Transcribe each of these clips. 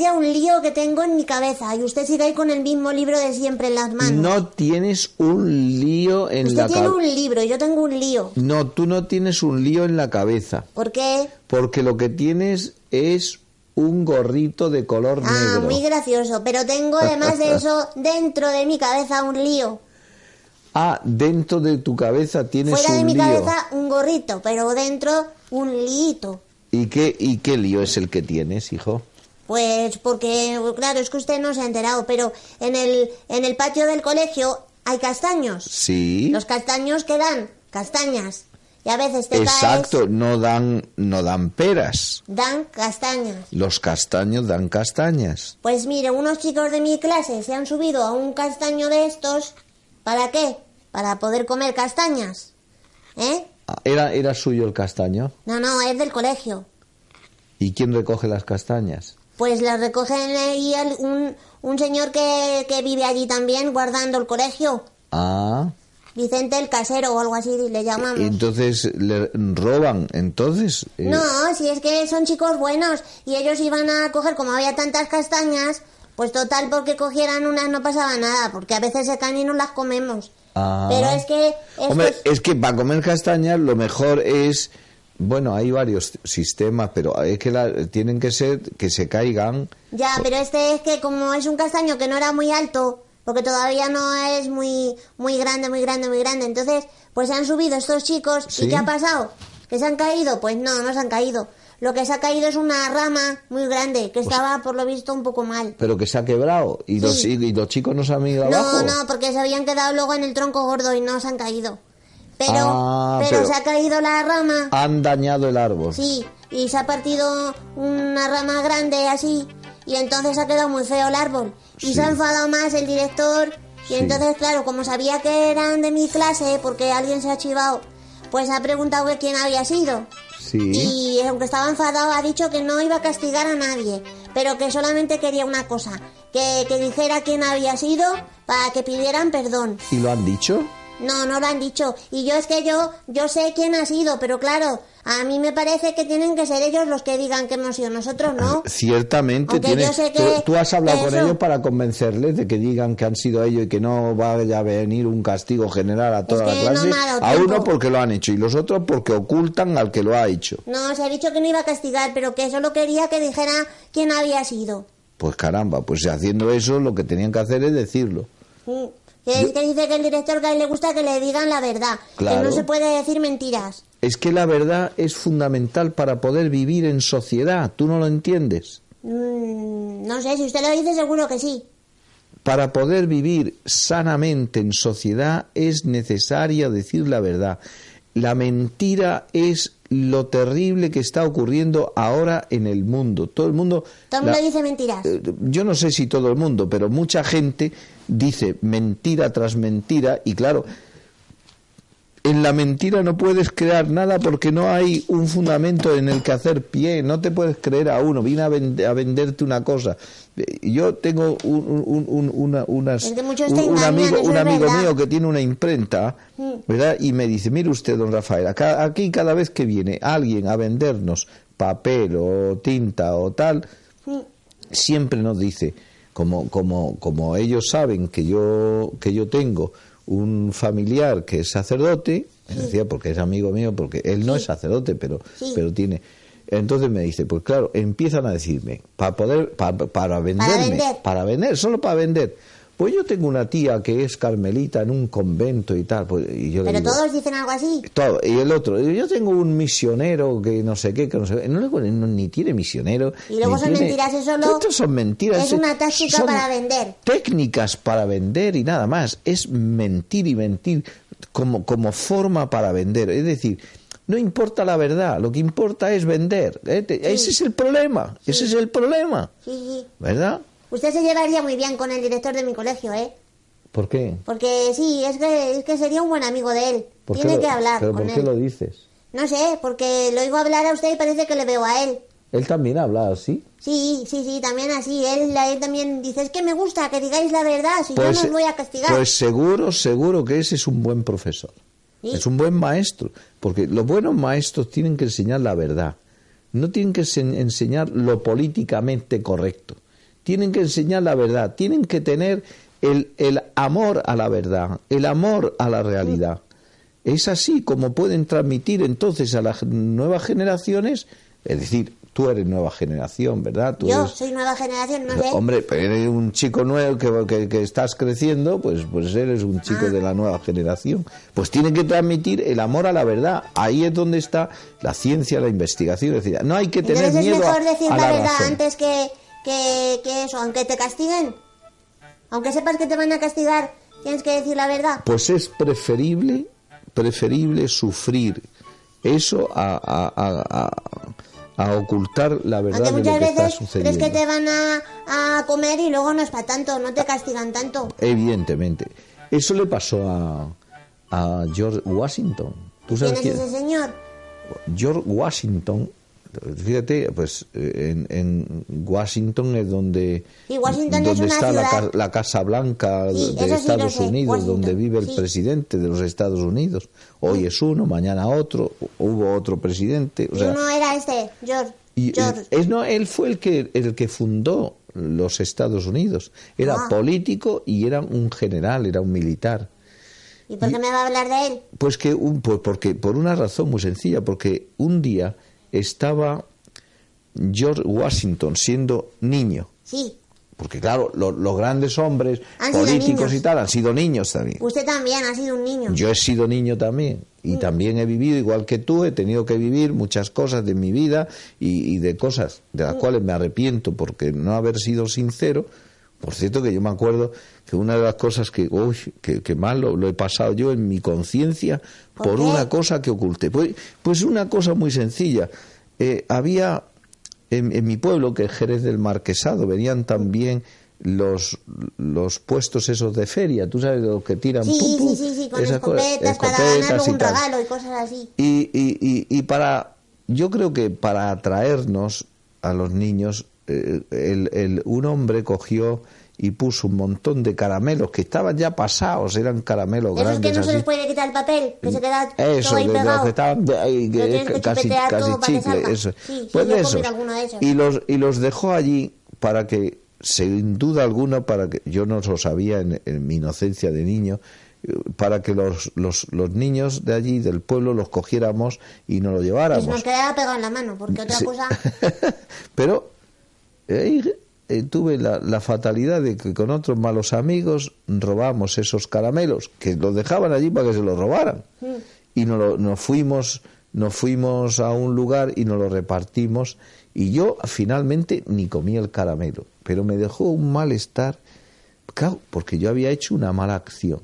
Vaya un lío que tengo en mi cabeza y usted sigue ahí con el mismo libro de siempre en las manos. No tienes un lío en usted la tiene cabeza. un libro yo tengo un lío. No, tú no tienes un lío en la cabeza. ¿Por qué? Porque lo que tienes es un gorrito de color Ah, negro. muy gracioso. Pero tengo además de eso dentro de mi cabeza un lío. Ah, dentro de tu cabeza tienes Fuera de un mi lío. cabeza un gorrito, pero dentro un lío. ¿Y qué, ¿Y qué lío es el que tienes, hijo? Pues porque, claro, es que usted no se ha enterado, pero en el, en el patio del colegio hay castaños. Sí. Los castaños que dan castañas. Y a veces te Exacto, caes, no dan, no dan peras. dan castañas. Los castaños dan castañas. Pues mire, unos chicos de mi clase se han subido a un castaño de estos. ¿Para qué? Para poder comer castañas. ¿Eh? Ah, ¿Era, ¿Era suyo el castaño? No, no, es del colegio. ¿Y quién recoge las castañas? Pues las recogen ahí el- un, un señor que, que vive allí también guardando el colegio. Ah, Vicente el casero o algo así le llamamos. entonces le roban, entonces. eh, No, si es que son chicos buenos y ellos iban a coger, como había tantas castañas, pues total, porque cogieran unas no pasaba nada, porque a veces se caen y no las comemos. Ah. Pero es que... estos- Hombre, es que para comer castañas lo mejor es, bueno, hay varios sistemas, pero es que la- tienen que ser que se caigan. Ya, pero este es que como es un castaño que no era muy alto, porque todavía no es muy, muy grande, muy grande, muy grande, entonces, pues se han subido estos chicos Sí. y ¿qué ha pasado? ¿Que se han caído? Pues no, no se han caído. Lo que se ha caído es una rama muy grande, que estaba por lo visto un poco mal. Pero que se ha quebrado y, los, Sí. y los chicos no se han ido abajo. No, no, porque se habían quedado luego en el tronco gordo y no se han caído. Pero, Ah, pero, pero- se ha caído la rama, Han dañado el árbol. sí, y se ha partido una rama grande así, y entonces ha quedado muy feo el árbol. Y Sí. se ha enfadado más el director, y Sí. entonces, claro, como sabía que eran de mi clase, porque alguien se ha chivado, pues ha preguntado que quién había sido. Sí. Y aunque estaba enfadado, ha dicho que no iba a castigar a nadie, pero que solamente quería una cosa, que, que dijera quién había sido para que pidieran perdón. ¿Y lo han dicho? No, no lo han dicho. Y yo es que yo, yo sé quién ha sido, pero claro, a mí me parece que tienen que ser ellos los que digan que hemos sido nosotros, ¿no? Ciertamente Aunque tiene. yo sé que- pero tú has hablado con ellos para convencerles de que digan que han sido ellos y que no vaya a venir un castigo general a toda que la no clase. dado a uno porque lo han hecho y los otros porque ocultan al que lo ha hecho. No, se ha dicho que no iba a castigar, pero que solo quería que dijera quién había sido. Pues caramba, pues haciendo eso lo que tenían que hacer es decirlo. Mm. Que, es que dice que el director que a él le gusta que le digan la verdad, que Claro. no se puede decir mentiras. Es que la verdad es fundamental para poder vivir en sociedad. ¿Tú no lo entiendes? Mm, no sé, si usted lo dice seguro que sí. Para poder vivir sanamente en sociedad es necesaria decir la verdad. La mentira es lo terrible que está ocurriendo ahora en el mundo. Todo el mundo... Todo el mundo dice mentiras. eh, yo no sé si todo el mundo, pero mucha gente dice mentira tras mentira y claro, en la mentira no puedes crear nada porque no hay un fundamento en el que hacer pie, no te puedes creer a uno, vine a, vend- a venderte una cosa. Eh, Yo tengo un, un- un- una- unas, un, engañan, amigo, un amigo verdad. mío que tiene una imprenta, Mm. ¿verdad? Y me dice, mire usted, don Rafael, acá- aquí cada vez que viene alguien a vendernos papel o tinta o tal, Mm. siempre nos dice, como, como, como ellos saben que yo, que yo tengo un familiar que es sacerdote, me decía porque es amigo mío, porque él no es sacerdote, pero, Sí. pero tiene. Entonces me dice, pues claro, empiezan a decirme, para poder, pa- para venderme, vender. para vender, solo para vender. Pues yo tengo una tía que es carmelita en un convento y tal, pues, y yo Pero digo, todos dicen algo así. todo. Y el otro, yo tengo un misionero que no sé qué, que no sé qué. No, no- ni tiene misionero. Y luego son tiene- mentiras, eso lo- Estas son mentiras. es una táctica son para vender. Técnicas para vender y nada más. Es mentir y mentir como, como forma para vender. Es decir, no importa la verdad, lo que importa es vender. ¿eh? Ese es el problema, ese es el problema. Sí, sí. ¿Verdad? Usted se llevaría muy bien con el director de mi colegio, ¿eh? ¿Por qué? Porque sí, es que, es que sería un buen amigo de él. ¿Por qué Tiene lo- que hablar ¿Pero con por qué él. lo dices? No sé, porque lo oigo hablar a usted y parece que le veo a él. Él también habla así. Sí, sí, sí, también así. Él, él también dice, es que me gusta que digáis la verdad, si yo no os voy a castigar. Pues seguro, seguro que ese es un buen profesor. Sí. Es un buen maestro. Porque los buenos maestros tienen que enseñar la verdad. No tienen que ense- enseñar lo políticamente correcto. Tienen que enseñar la verdad. Tienen que tener el, el amor a la verdad, el amor a la realidad. Es así como pueden transmitir entonces a las nuevas generaciones, es decir, tú eres nueva generación, ¿verdad? Tú yo eres- soy nueva generación, no sé. Hombre, pero eres un chico nuevo que, que- que estás creciendo, pues, pues eres un chico Ah. de la nueva generación. Pues tiene que transmitir el amor a la verdad. Ahí es donde está la ciencia, la investigación. Es decir, no hay que tener Entonces es miedo a, mejor decir a la, la verdad razón. antes que, que, que eso, aunque te castiguen. Aunque sepas que te van a castigar, tienes que decir la verdad. Pues es preferible, preferible sufrir eso a, a- a- ocultar la verdad Aunque de lo que está veces crees sucediendo. que te van a, a comer y luego no es para tanto, no te castigan tanto. Evidentemente. Eso le pasó a, a George Washington. ¿Tú ¿Quién sabes es quién? ese señor? George Washington, fíjate, pues eh, en, en Washington es donde, Sí, Washington donde es está la, Casa Blanca Sí, de sí Estados Unidos, Washington, donde vive el presidente de los Estados Unidos. Hoy es uno, mañana otro, hubo otro presidente. O sea, uno era este, George. y, George. es, no, él fue el que, el que fundó los Estados Unidos. Era Ah. político y era un general, era un militar. ¿Y por qué me va a hablar de él? Pues que un, pues porque por una razón muy sencilla, porque un día estaba George Washington siendo niño, Sí, porque claro, lo- los grandes hombres Han políticos y tal han sido niños también. usted también ha sido un niño. Yo he sido niño también y también he vivido igual que tú, he tenido que vivir muchas cosas de mi vida y, y de cosas de las cuales me arrepiento porque no haber sido sincero. Por cierto que yo me acuerdo que una de las cosas que, uy, que, que mal lo, lo he pasado yo en mi conciencia ¿Por una cosa que oculté. Pues, pues una cosa muy sencilla. Eh, había en, en mi pueblo, que es Jerez del Marquesado, venían también los, los puestos esos de feria, tú sabes, los que tiran Sí, pum, sí, sí, sí, con esas cosas, escopetas, para escopetas ganar un regalo y cosas así. Y, y, y, y para, yo creo que para atraernos a los niños, eh, el, el- un hombre cogió y puso un montón de caramelos que estaban ya pasados, eran caramelos esos que grandes no se les puede quitar el papel, que se queda Eso, todo ahí pegado. que estaban ahí, que es que casi, que chicle, eso. Sí, sí, pues esos. Y los, y los dejó allí para que, sin duda alguna, para que yo no lo sabía en, en mi inocencia de niño, eh, para que los, los, los niños de allí, del pueblo, los cogiéramos y nos lo Que lleváramos. nos quedara pegado en la mano, porque otra Sí. cosa... Pero eh, eh, tuve la, la fatalidad de que con otros malos amigos robamos esos caramelos, que los dejaban allí para que se los robaran. Y nos, lo- nos fuimos nos fuimos a un lugar y nos lo repartimos y yo finalmente ni comí el caramelo, pero me dejó un malestar, claro, porque yo había hecho una mala acción.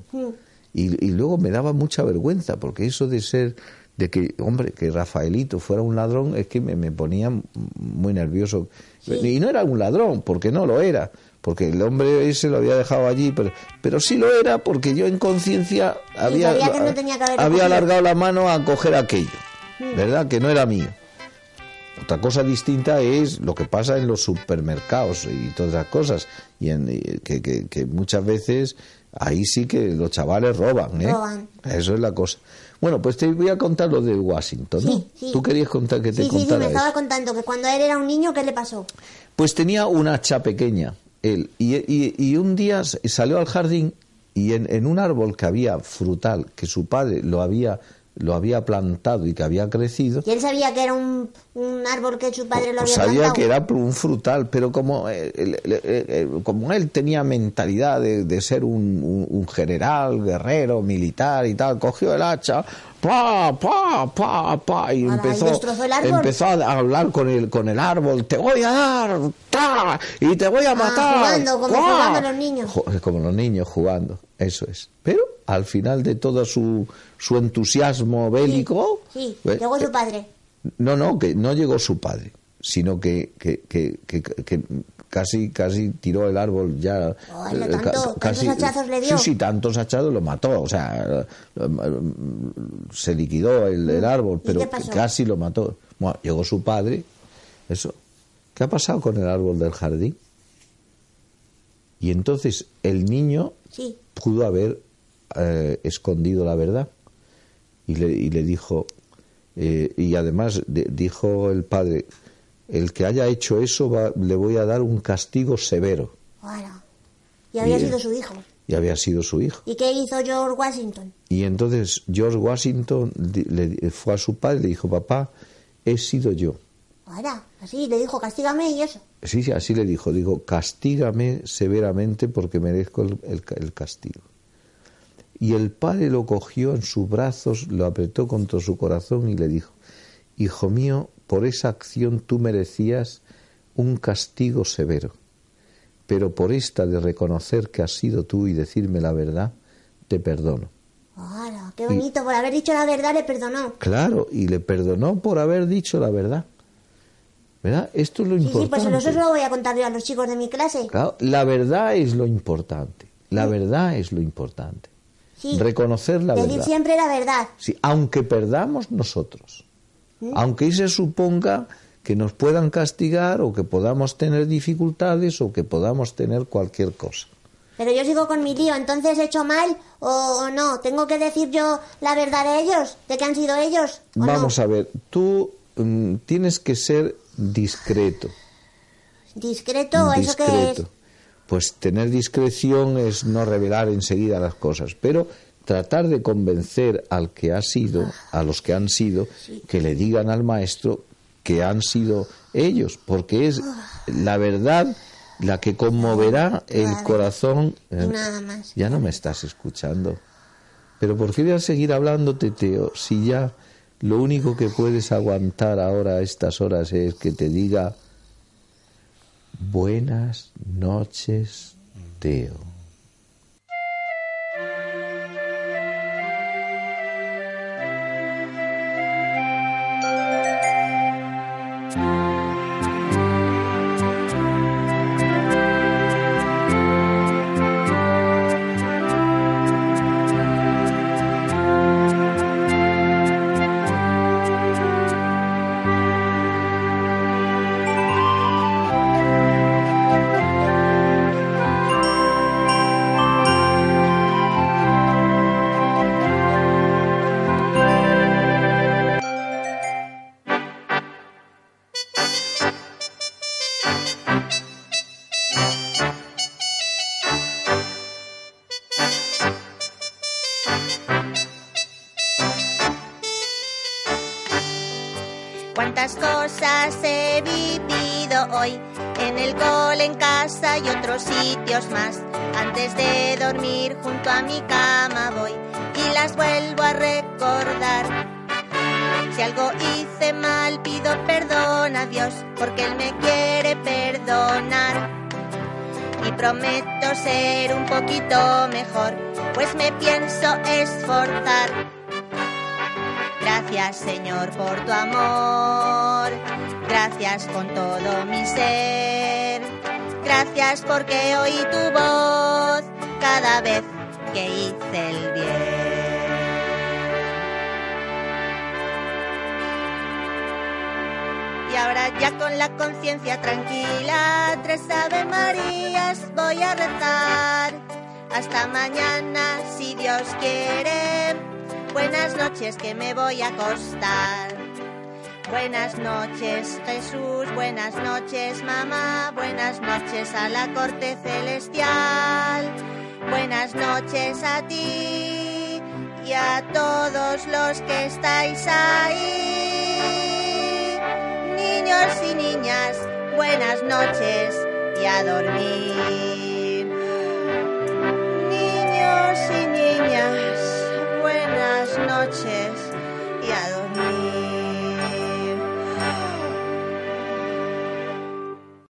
Y, y luego me daba mucha vergüenza, porque eso de ser, de que, hombre, que Rafaelito fuera un ladrón, es que me, me ponía muy nervioso. Y no era un ladrón, porque no lo era, porque el hombre ese lo había dejado allí, pero, pero sí lo era porque yo en conciencia había, no había alargado la mano a coger aquello, ¿verdad? Que no era mío. Otra cosa distinta es lo que pasa en los supermercados y todas esas cosas. Y en, y que, que- que muchas veces ahí sí que los chavales roban, ¿eh? Roban. Eso es la cosa. Bueno, pues te voy a contar lo de Washington, ¿no? Sí, sí. Tú querías contar que te Sí, sí, sí, contara me estaba eso. contando que cuando él era un niño, ¿qué le pasó? Pues tenía una hacha pequeña él. Y, y- y un día salió al jardín y en, en un árbol que había frutal, que su padre lo había, lo había plantado y que había crecido, Y él sabía que era un, un árbol que su padre lo pues había sabía plantado. que era un frutal, pero como él, él- como él tenía mentalidad de, de ser un, un- un general, guerrero, militar y tal, cogió el hacha, pa, pa, pa, pa, y empezó, empezó a hablar con el, con el árbol, te voy a dar, ta, y te voy a matar. Ah, jugando, como jugando los niños. Como los niños jugando, eso es. Pero al final de todo su, su entusiasmo bélico... Sí, pues, llegó su padre. no, no, que no llegó su padre, sino que, que, que, que- que casi, casi tiró el árbol ya. Hola, eh, tanto- tantos hachazos le dio. Sí, sí, tantos hachazos lo mató, o sea, eh, se liquidó el, el árbol, ¿Y pero casi lo mató. Bueno, llegó su padre, eso. ¿Qué ha pasado con el árbol del jardín? Y entonces el niño Sí. pudo haber eh, escondido la verdad y le, y le dijo eh, y además de- dijo el padre el que haya hecho eso va- le voy a dar un castigo severo. Y había sido su hijo. y había sido su hijo ¿Y qué hizo George Washington? y entonces George Washington le fue a su padre y le dijo papá he sido yo Hola. Así, le dijo, castígame y eso. sí sí así le dijo digo castígame severamente porque merezco el- el ca- el castigo Y el padre lo cogió en sus brazos, lo apretó contra su corazón y le dijo, Hijo mío, por esa acción tú merecías un castigo severo, pero por esta de reconocer que has sido tú y decirme la verdad, te perdono. Hola, qué bonito. Por haber dicho la verdad le perdonó. Claro, y le perdonó por haber dicho la verdad. ¿Verdad? Esto es lo Sí, sí, pues importante. eso lo voy a contar yo a los chicos de mi clase. Claro, la verdad es lo importante. La verdad es lo importante. Sí. Reconocer la Decir verdad. siempre la verdad. Sí, aunque perdamos nosotros, Aunque se suponga que nos puedan castigar o que podamos tener dificultades o que podamos tener cualquier cosa. Pero yo sigo con mi lío, entonces he hecho mal o, o no. ¿Tengo que decir yo la verdad de ellos? ¿De que han sido ellos? ¿O Vamos no? a ver, tú mm, tienes que ser discreto. ¿Discreto? ¿Eso qué es? discreto. Pues tener discreción es no revelar enseguida las cosas, pero tratar de convencer al que ha sido, a los que han sido, que le digan al maestro que han sido ellos, porque es la verdad la que conmoverá el corazón. Eh, nada más. Ya no me estás escuchando. Pero ¿por qué voy a seguir hablándote, Teo, si ya lo único que puedes aguantar ahora a estas horas es que te diga buenas noches, Teo? Hoy en el cole, en casa y otros sitios más. Antes de dormir junto a mi cama voy y las vuelvo a recordar. Si algo hice mal pido perdón a Dios porque Él me quiere perdonar. Y prometo ser un poquito mejor, pues me pienso esforzar. Gracias Señor por tu amor, gracias con todo mi ser, gracias porque oí tu voz cada vez que hice el bien. Y ahora ya con la conciencia tranquila, tres Ave Marías voy a rezar. Hasta mañana, si Dios quiere. Buenas noches que me voy a acostar. Buenas noches Jesús, buenas noches mamá, buenas noches a la corte celestial. Buenas noches a ti y a todos los que estáis ahí. Niños y niñas, buenas noches y a dormir. Niños y niñas, buenas noches.